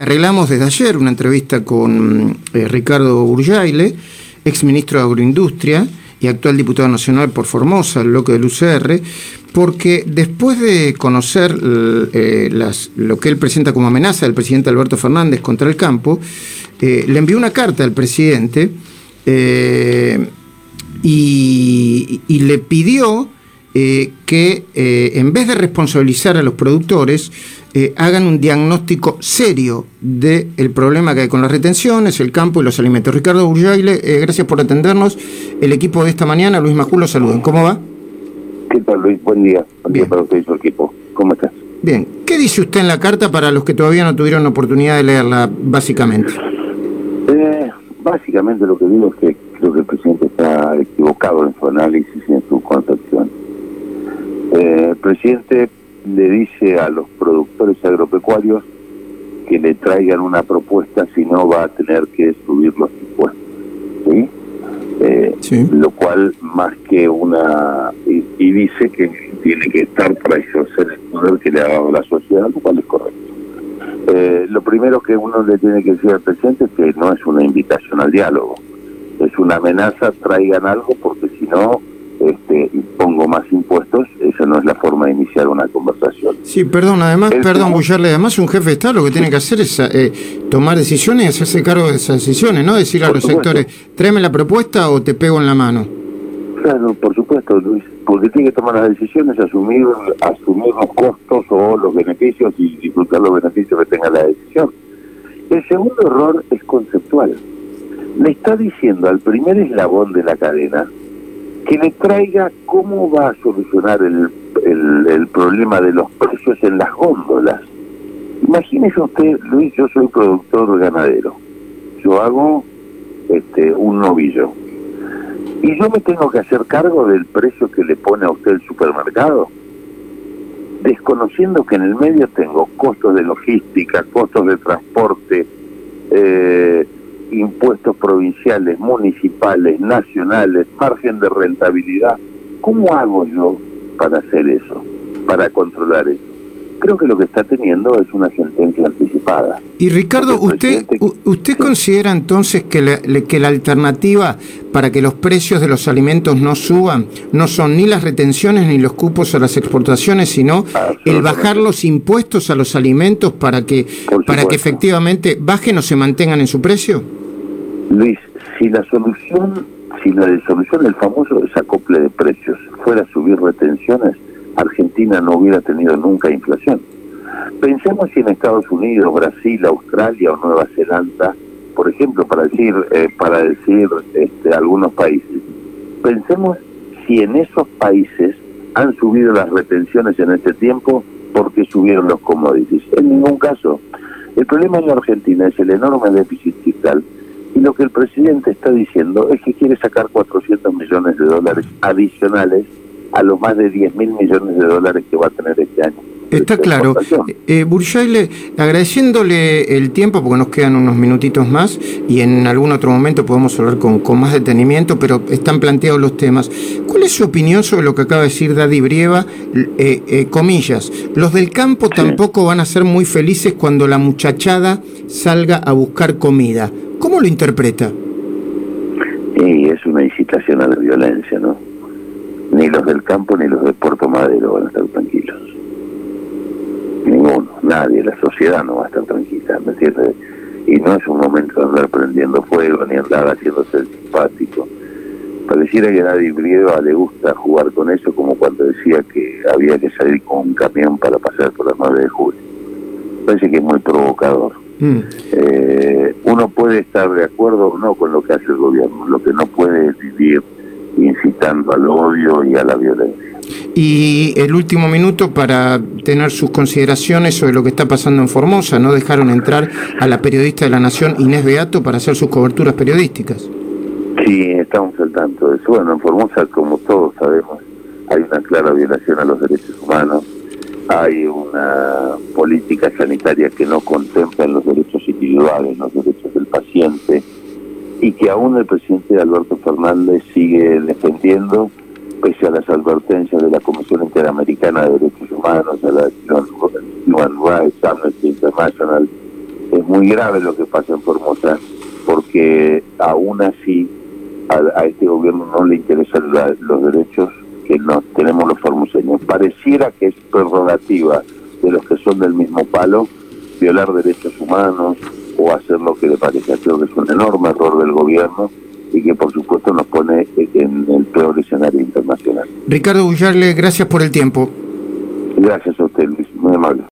Arreglamos desde ayer una entrevista con eh, Ricardo Urjaile, ex ministro de Agroindustria y actual diputado nacional por Formosa, el bloque del UCR, porque después de conocer eh, lo que él presenta como amenaza del presidente Alberto Fernández contra el campo, eh, le envió una carta al presidente y, le pidió que en vez de responsabilizar a los productores, eh, hagan un diagnóstico serio del problema que hay con las retenciones, el campo y los alimentos. Ricardo Urjaile, eh, gracias por atendernos. El equipo de esta mañana, Luis Maculo, saluden. ¿Cómo va? ¿Qué tal, Luis? Buen día. Buen día para usted y su equipo. ¿Cómo estás? Bien. ¿Qué dice usted en la carta para los que todavía no tuvieron oportunidad de leerla, básicamente? Eh, básicamente lo que digo es que creo que el presidente está equivocado en su análisis y en. El presidente le dice a los productores agropecuarios que le traigan una propuesta, si no va a tener que subir los impuestos. ¿sí? Eh, lo cual más que una... Y, dice que tiene que estar para ejercer el poder que le ha dado la sociedad, lo cual es correcto. Eh, lo primero que uno le tiene que decir al presidente es que no es una invitación al diálogo, es una amenaza, traigan algo porque si no este, pongo más impuestos, esa no es la forma de iniciar una conversación. Sí, perdón, además, perdón, Bullarle, además un jefe de Estado lo que tiene que hacer es eh, tomar decisiones y hacerse cargo de esas decisiones, no decir a los sectores, tráeme la propuesta o te pego en la mano. Claro, por supuesto, Luis, porque tiene que tomar las decisiones, asumir, asumir los costos o los beneficios y disfrutar los beneficios que tenga la decisión. El segundo error es conceptual. Le está diciendo al primer eslabón de la cadena, que le traiga cómo va a solucionar el, el, problema de los precios en las góndolas. Imagínese usted, Luis, yo soy productor ganadero. Yo hago este un novillo. Y yo me tengo que hacer cargo del precio que le pone a usted el supermercado, desconociendo que en el medio tengo costos de logística, costos de transporte, eh, impuestos provinciales, municipales, nacionales, margen de rentabilidad. ¿Cómo hago yo para hacer eso, para controlar eso? Creo que lo que está teniendo es una sentencia anticipada. Y Ricardo, ¿usted, usted considera entonces que la, que la alternativa para que los precios de los alimentos no suban no son ni las retenciones ni los cupos a las exportaciones, sino el bajar los impuestos a los alimentos para que, para que efectivamente bajen o se mantengan en su precio? Luis, si la solución, si la solución del famoso desacople de precios fuera subir retenciones, Argentina no hubiera tenido nunca inflación. Pensemos si en Estados Unidos, Brasil, Australia o Nueva Zelanda, por ejemplo, para decir, eh, para decir este, algunos países, pensemos si en esos países han subido las retenciones en este tiempo porque subieron los commodities. En ningún caso. El problema en Argentina es el enorme déficit fiscal y lo que el presidente está diciendo es que quiere sacar 400 millones de dólares adicionales a los más de 10 mil millones de dólares que va a tener este año. Está claro. Eh, agradeciéndole el tiempo, porque nos quedan unos minutitos más y en algún otro momento podemos hablar con, con más detenimiento, pero están planteados los temas. ¿Cuál es su opinión sobre lo que acaba de decir Daddy Brieva? Eh, eh, comillas, los del campo tampoco van a ser muy felices cuando la muchachada salga a buscar comida. ¿Cómo lo interpreta? Y es una incitación a la violencia, ¿no? Ni los del campo ni los de Puerto Madero van a estar tranquilos. Ninguno, nadie, la sociedad no va a estar tranquila, ¿me entiendes? Y no es un momento de andar prendiendo fuego ni andar haciéndose el simpático. Pareciera que a nadie Brieva le gusta jugar con eso, como cuando decía que había que salir con un camión para pasar por la 9 de julio. Parece que es muy provocador. Mm. Eh, uno puede estar de acuerdo o no con lo que hace el gobierno, lo que no puede vivir incitando al odio y a la violencia. Y el último minuto para tener sus consideraciones sobre lo que está pasando en Formosa. No dejaron entrar a la periodista de la Nación Inés Beato para hacer sus coberturas periodísticas. Sí, estamos al tanto de eso. Bueno, en Formosa, como todos sabemos, hay una clara violación a los derechos humanos hay una política sanitaria que no contempla los derechos individuales, los derechos del paciente, y que aún el presidente Alberto Fernández sigue defendiendo, pese a las advertencias de la Comisión Interamericana de Derechos Humanos, de la Human Rights, Amnesty International, es muy grave lo que pasa en Formosa, porque aún así a, este gobierno no le interesan los derechos que nos tenemos los formoseños. Pareciera que es prerrogativa de los que son del mismo palo violar derechos humanos o hacer lo que le parece. Creo que es un enorme error del gobierno y que por supuesto nos pone en el peor escenario internacional. Ricardo Bullarle, gracias por el tiempo. Gracias a usted, Luis, muy amable.